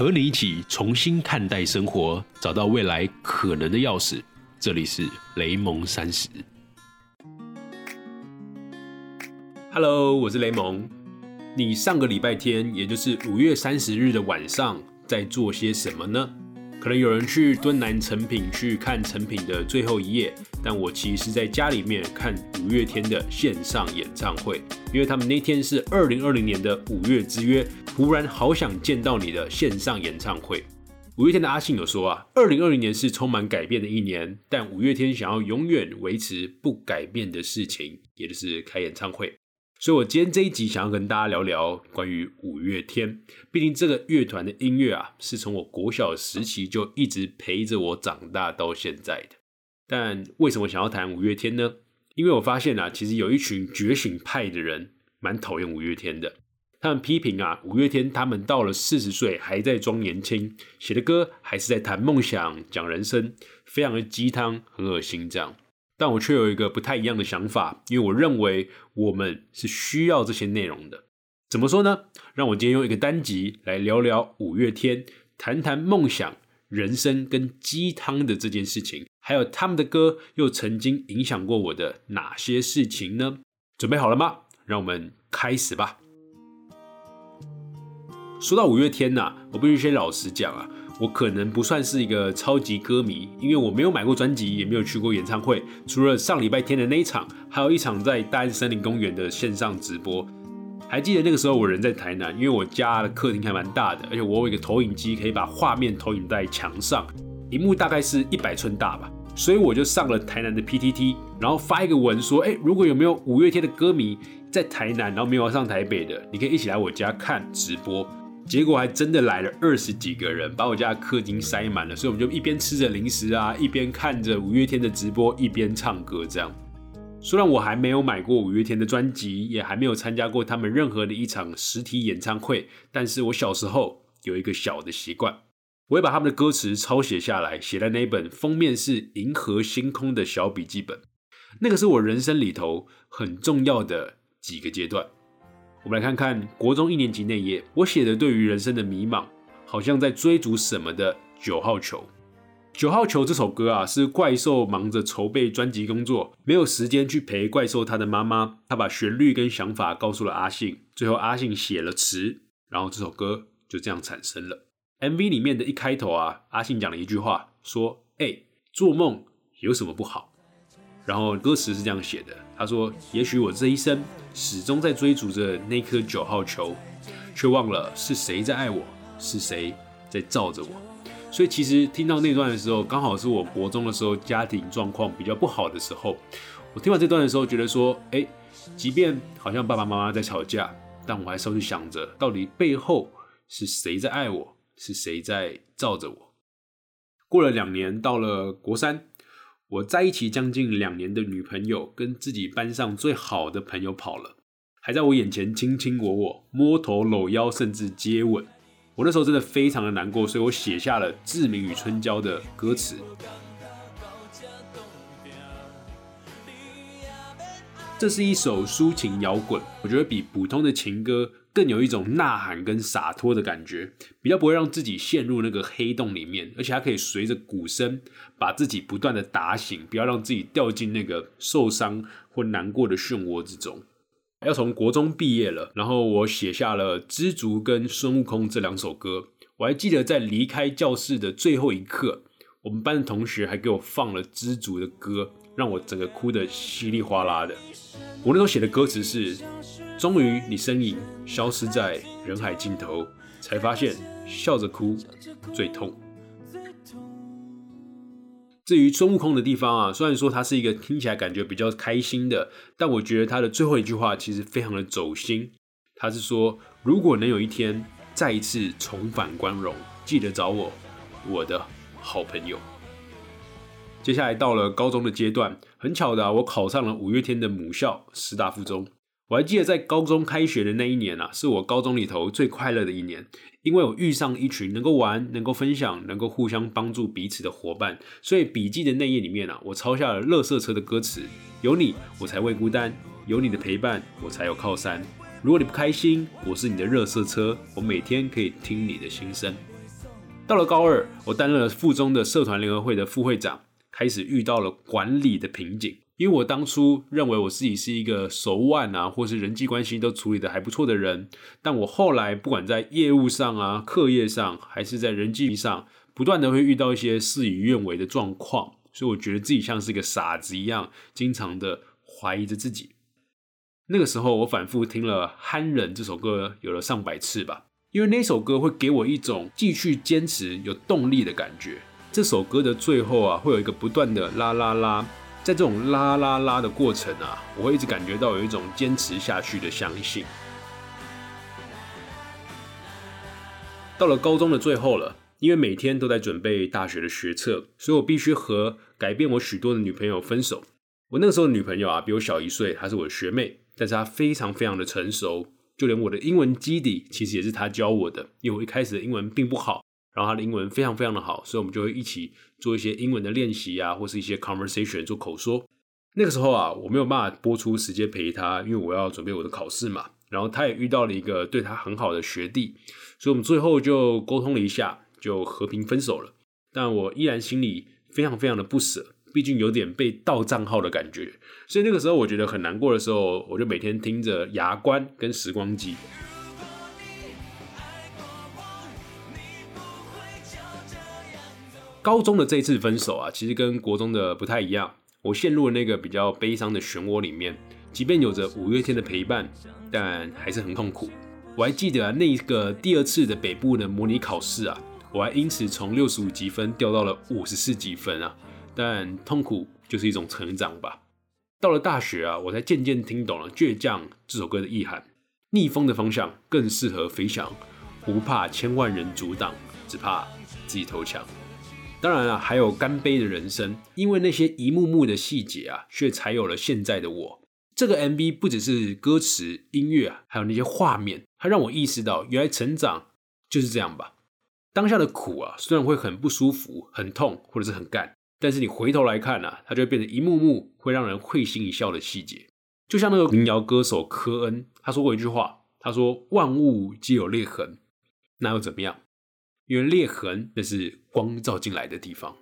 和你一起重新看待生活，找到未来可能的钥匙。这里是雷蒙三十。Hello，我是雷蒙。你上个礼拜天，也就是五月三十日的晚上，在做些什么呢？可能有人去敦南成品去看成品的最后一页，但我其实是在家里面看五月天的线上演唱会，因为他们那天是二零二零年的五月之约，突然好想见到你的线上演唱会。五月天的阿信有说啊，二零二零年是充满改变的一年，但五月天想要永远维持不改变的事情，也就是开演唱会。所以，我今天这一集想要跟大家聊聊关于五月天。毕竟，这个乐团的音乐啊，是从我国小时期就一直陪着我长大到现在的。但为什么想要谈五月天呢？因为我发现啊，其实有一群觉醒派的人蛮讨厌五月天的。他们批评啊，五月天他们到了四十岁还在装年轻，写的歌还是在谈梦想、讲人生，非常的鸡汤，很恶心这样。但我却有一个不太一样的想法，因为我认为我们是需要这些内容的。怎么说呢？让我今天用一个单集来聊聊五月天，谈谈梦想、人生跟鸡汤的这件事情，还有他们的歌又曾经影响过我的哪些事情呢？准备好了吗？让我们开始吧。说到五月天呐，我必须先老实讲啊。我可能不算是一个超级歌迷，因为我没有买过专辑，也没有去过演唱会。除了上礼拜天的那一场，还有一场在大安森林公园的线上直播。还记得那个时候我人在台南，因为我家的客厅还蛮大的，而且我有一个投影机，可以把画面投影在墙上，荧幕大概是一百寸大吧。所以我就上了台南的 PTT，然后发一个文说：哎，如果有没有五月天的歌迷在台南，然后没有上台北的，你可以一起来我家看直播。结果还真的来了二十几个人，把我家客厅塞满了，所以我们就一边吃着零食啊，一边看着五月天的直播，一边唱歌。这样，虽然我还没有买过五月天的专辑，也还没有参加过他们任何的一场实体演唱会，但是我小时候有一个小的习惯，我会把他们的歌词抄写下来，写在那本封面是银河星空的小笔记本。那个是我人生里头很重要的几个阶段。我们来看看国中一年级那页，我写的对于人生的迷茫，好像在追逐什么的九号球。九号球这首歌啊，是怪兽忙着筹备专辑工作，没有时间去陪怪兽他的妈妈。他把旋律跟想法告诉了阿信，最后阿信写了词，然后这首歌就这样产生了。MV 里面的一开头啊，阿信讲了一句话，说：“哎，做梦有什么不好？”然后歌词是这样写的，他说：“也许我这一生。”始终在追逐着那颗九号球，却忘了是谁在爱我，是谁在照着我。所以其实听到那段的时候，刚好是我国中的时候，家庭状况比较不好的时候。我听完这段的时候，觉得说，哎，即便好像爸爸妈妈在吵架，但我还是会想着，到底背后是谁在爱我，是谁在照着我。过了两年，到了国三。我在一起将近两年的女朋友，跟自己班上最好的朋友跑了，还在我眼前卿卿我我、摸头搂腰，甚至接吻。我那时候真的非常的难过，所以我写下了《志明与春娇》的歌词。这是一首抒情摇滚，我觉得比普通的情歌。更有一种呐喊跟洒脱的感觉，比较不会让自己陷入那个黑洞里面，而且还可以随着鼓声把自己不断的打醒，不要让自己掉进那个受伤或难过的漩涡之中。要从国中毕业了，然后我写下了《知足》跟《孙悟空》这两首歌。我还记得在离开教室的最后一刻，我们班的同学还给我放了《知足》的歌，让我整个哭得稀里哗啦的。我那时候写的歌词是。终于，你身影消失在人海尽头，才发现笑着哭最痛。至于孙悟空的地方啊，虽然说它是一个听起来感觉比较开心的，但我觉得它的最后一句话其实非常的走心。他是说，如果能有一天再一次重返光荣，记得找我，我的好朋友。接下来到了高中的阶段，很巧的，我考上了五月天的母校师大附中。我还记得在高中开学的那一年啊，是我高中里头最快乐的一年，因为我遇上一群能够玩、能够分享、能够互相帮助彼此的伙伴。所以笔记的那页里面啊，我抄下了《乐色车》的歌词：有你，我才会孤单；有你的陪伴，我才有靠山。如果你不开心，我是你的热色车，我每天可以听你的心声。到了高二，我担任了附中的社团联合会的副会长，开始遇到了管理的瓶颈。因为我当初认为我自己是一个手腕啊，或是人际关系都处理的还不错的人，但我后来不管在业务上啊、课业上，还是在人际上，不断的会遇到一些事与愿违的状况，所以我觉得自己像是一个傻子一样，经常的怀疑着自己。那个时候，我反复听了《憨人》这首歌，有了上百次吧，因为那首歌会给我一种继续坚持、有动力的感觉。这首歌的最后啊，会有一个不断的啦啦啦。在这种拉拉拉的过程啊，我会一直感觉到有一种坚持下去的相信。到了高中的最后了，因为每天都在准备大学的学测，所以我必须和改变我许多的女朋友分手。我那个时候的女朋友啊，比我小一岁，她是我的学妹，但是她非常非常的成熟，就连我的英文基底其实也是她教我的，因为我一开始的英文并不好。然后他的英文非常非常的好，所以我们就会一起做一些英文的练习啊，或是一些 conversation 做口说。那个时候啊，我没有办法播出时间陪他，因为我要准备我的考试嘛。然后他也遇到了一个对他很好的学弟，所以我们最后就沟通了一下，就和平分手了。但我依然心里非常非常的不舍，毕竟有点被盗账号的感觉。所以那个时候我觉得很难过的时候，我就每天听着《牙关》跟《时光机》。高中的这次分手啊，其实跟国中的不太一样。我陷入了那个比较悲伤的漩涡里面，即便有着五月天的陪伴，但还是很痛苦。我还记得啊，那个第二次的北部的模拟考试啊，我还因此从六十五积分掉到了五十四积分啊。但痛苦就是一种成长吧。到了大学啊，我才渐渐听懂了《倔强》这首歌的意涵：逆风的方向更适合飞翔，不怕千万人阻挡，只怕自己投降。当然了，还有干杯的人生，因为那些一幕幕的细节啊，却才有了现在的我。这个 MV 不只是歌词、音乐啊，还有那些画面，它让我意识到，原来成长就是这样吧。当下的苦啊，虽然会很不舒服、很痛，或者是很干，但是你回头来看啊，它就会变成一幕幕会让人会心一笑的细节。就像那个民谣歌手科恩，他说过一句话，他说：“万物皆有裂痕，那又怎么样？”因为裂痕，那是光照进来的地方。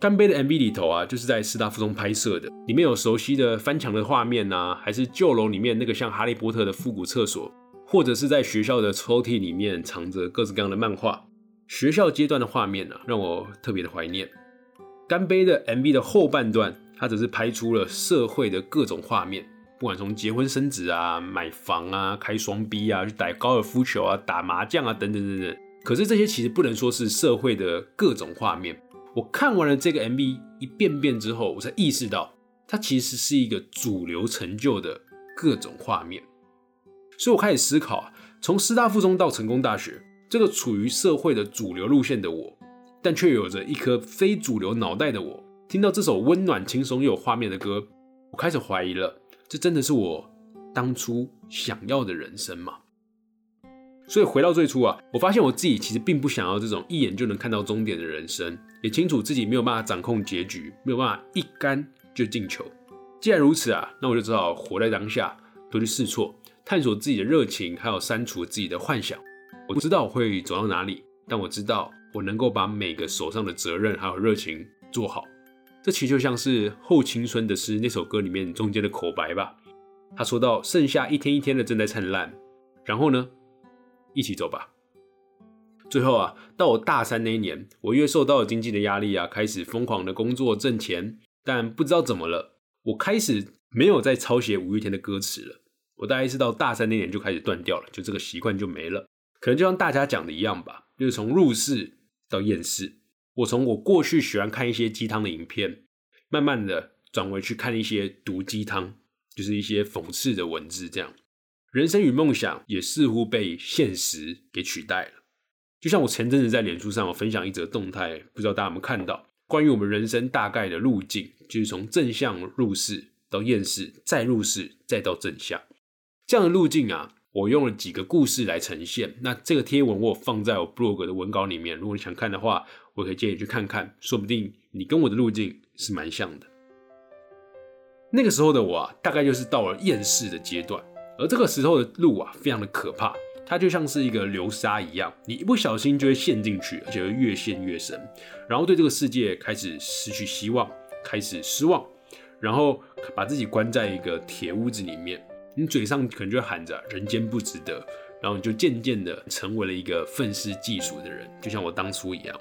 干杯的 MV 里头啊，就是在师大附中拍摄的，里面有熟悉的翻墙的画面呐，还是旧楼里面那个像哈利波特的复古厕所，或者是在学校的抽屉里面藏着各式各样的漫画。学校阶段的画面呢，让我特别的怀念。干杯的 MV 的后半段，它只是拍出了社会的各种画面，不管从结婚生子啊、买房啊、开双 B 啊、去打高尔夫球啊、打麻将啊等等等等。可是这些其实不能说是社会的各种画面。我看完了这个 MV 一遍遍之后，我才意识到它其实是一个主流成就的各种画面。所以我开始思考，从师大附中到成功大学，这个处于社会的主流路线的我，但却有着一颗非主流脑袋的我，听到这首温暖、轻松又有画面的歌，我开始怀疑了：这真的是我当初想要的人生吗？所以回到最初啊，我发现我自己其实并不想要这种一眼就能看到终点的人生，也清楚自己没有办法掌控结局，没有办法一杆就进球。既然如此啊，那我就只好活在当下，多去试错，探索自己的热情，还有删除自己的幻想。我不知道我会走到哪里，但我知道我能够把每个手上的责任还有热情做好。这其实就像是《后青春的诗》那首歌里面中间的口白吧。他说到：“剩下一天一天的正在灿烂，然后呢？”一起走吧。最后啊，到我大三那一年，我因为受到了经济的压力啊，开始疯狂的工作挣钱。但不知道怎么了，我开始没有再抄写五月天的歌词了。我大概是到大三那年就开始断掉了，就这个习惯就没了。可能就像大家讲的一样吧，就是从入世到厌世。我从我过去喜欢看一些鸡汤的影片，慢慢的转为去看一些毒鸡汤，就是一些讽刺的文字这样。人生与梦想也似乎被现实给取代了。就像我前阵子在脸书上有分享一则动态，不知道大家有没有看到？关于我们人生大概的路径，就是从正向入世到厌世，再入世，再到正向这样的路径啊。我用了几个故事来呈现。那这个贴文我放在我 blog 的文稿里面，如果你想看的话，我可以建议去看看，说不定你跟我的路径是蛮像的。那个时候的我啊，大概就是到了厌世的阶段。而这个时候的路啊，非常的可怕，它就像是一个流沙一样，你一不小心就会陷进去，而且会越陷越深，然后对这个世界开始失去希望，开始失望，然后把自己关在一个铁屋子里面，你嘴上可能就喊着“人间不值得”，然后你就渐渐的成为了一个愤世嫉俗的人，就像我当初一样。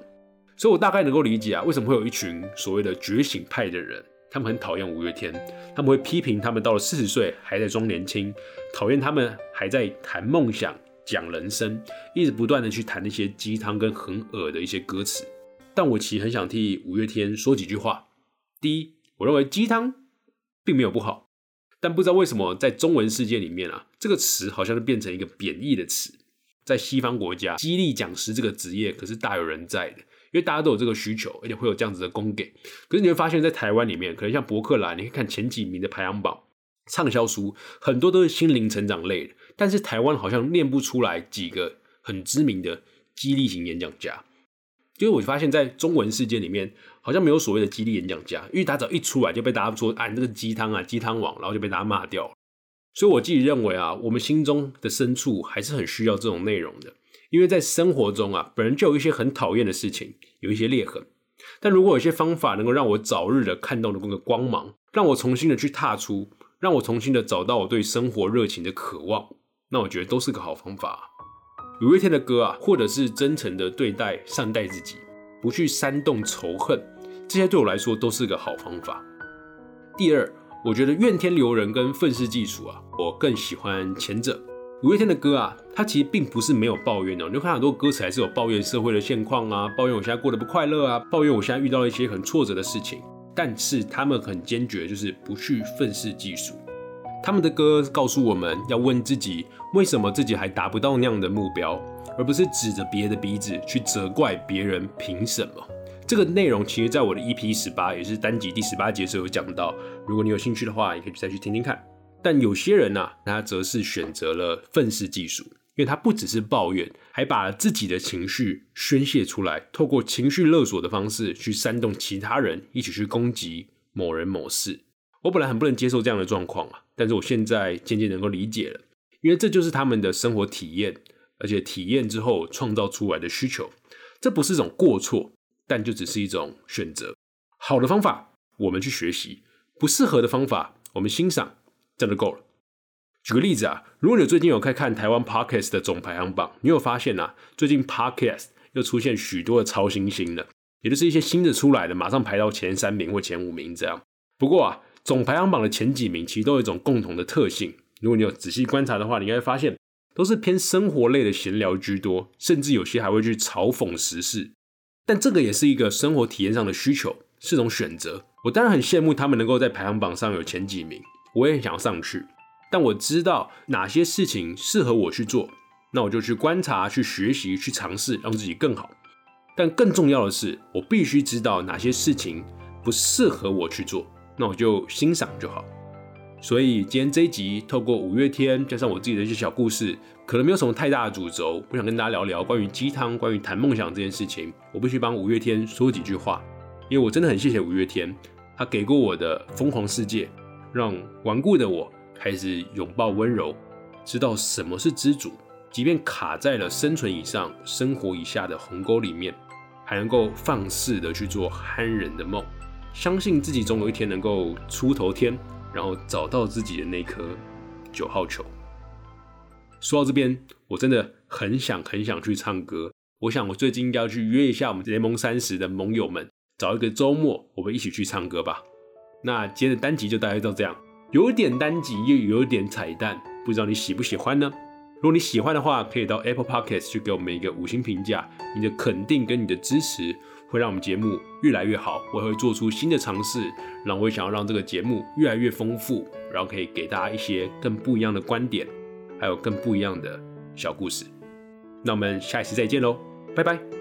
所以我大概能够理解啊，为什么会有一群所谓的觉醒派的人。他们很讨厌五月天，他们会批评他们到了四十岁还在装年轻，讨厌他们还在谈梦想、讲人生，一直不断的去谈那些鸡汤跟很恶的一些歌词。但我其实很想替五月天说几句话。第一，我认为鸡汤并没有不好，但不知道为什么在中文世界里面啊，这个词好像是变成一个贬义的词。在西方国家，激励讲师这个职业可是大有人在的。因为大家都有这个需求，而且会有这样子的供给。可是你会发现，在台湾里面，可能像博客来，你可以看前几名的排行榜，畅销书很多都是心灵成长类的。但是台湾好像念不出来几个很知名的激励型演讲家。因为我发现，在中文世界里面，好像没有所谓的激励演讲家，因为他只要一出来就被大家说啊，你这个鸡汤啊，鸡汤王，然后就被大家骂掉了。所以我自己认为啊，我们心中的深处还是很需要这种内容的。因为在生活中啊，本人就有一些很讨厌的事情，有一些裂痕。但如果有些方法能够让我早日的看到那个光芒，让我重新的去踏出，让我重新的找到我对生活热情的渴望，那我觉得都是个好方法。五月天的歌啊，或者是真诚的对待、善待自己，不去煽动仇恨，这些对我来说都是个好方法。第二，我觉得怨天尤人跟愤世嫉俗啊，我更喜欢前者。五月天的歌啊，他其实并不是没有抱怨的。你就看很多歌词还是有抱怨社会的现况啊，抱怨我现在过得不快乐啊，抱怨我现在遇到了一些很挫折的事情。但是他们很坚决，就是不去愤世嫉俗。他们的歌告诉我们要问自己，为什么自己还达不到那样的目标，而不是指着别的鼻子去责怪别人凭什么。这个内容其实在我的 EP 十八，也是单集第十八节时候有讲到。如果你有兴趣的话，也可以再去听听看。但有些人呢，他则是选择了愤世嫉俗，因为他不只是抱怨，还把自己的情绪宣泄出来，透过情绪勒索的方式去煽动其他人一起去攻击某人某事。我本来很不能接受这样的状况啊，但是我现在渐渐能够理解了，因为这就是他们的生活体验，而且体验之后创造出来的需求，这不是一种过错，但就只是一种选择。好的方法我们去学习，不适合的方法我们欣赏。真的够了。举个例子啊，如果你最近有在看台湾 podcast 的总排行榜，你有发现啊，最近 podcast 又出现许多的超新星了，也就是一些新的出来的，马上排到前三名或前五名这样。不过啊，总排行榜的前几名其实都有一种共同的特性，如果你有仔细观察的话，你应该发现都是偏生活类的闲聊居多，甚至有些还会去嘲讽时事。但这个也是一个生活体验上的需求，是种选择。我当然很羡慕他们能够在排行榜上有前几名。我也很想上去，但我知道哪些事情适合我去做，那我就去观察、去学习、去尝试，让自己更好。但更重要的是，我必须知道哪些事情不适合我去做，那我就欣赏就好。所以今天这一集，透过五月天加上我自己的一些小故事，可能没有什么太大的主轴，我想跟大家聊聊关于鸡汤、关于谈梦想这件事情。我必须帮五月天说几句话，因为我真的很谢谢五月天，他给过我的疯狂世界。让顽固的我开始拥抱温柔，知道什么是知足。即便卡在了生存以上、生活以下的鸿沟里面，还能够放肆的去做憨人的梦，相信自己总有一天能够出头天，然后找到自己的那颗九号球。说到这边，我真的很想很想去唱歌。我想我最近应该要去约一下我们联盟三十的盟友们，找一个周末，我们一起去唱歌吧。那今天的单集就大概到这样，有点单集又有点彩蛋，不知道你喜不喜欢呢？如果你喜欢的话，可以到 Apple Podcast 去给我们一个五星评价，你的肯定跟你的支持会让我们节目越来越好。我也会做出新的尝试，然后我也想要让这个节目越来越丰富，然后可以给大家一些更不一样的观点，还有更不一样的小故事。那我们下一次再见喽，拜拜。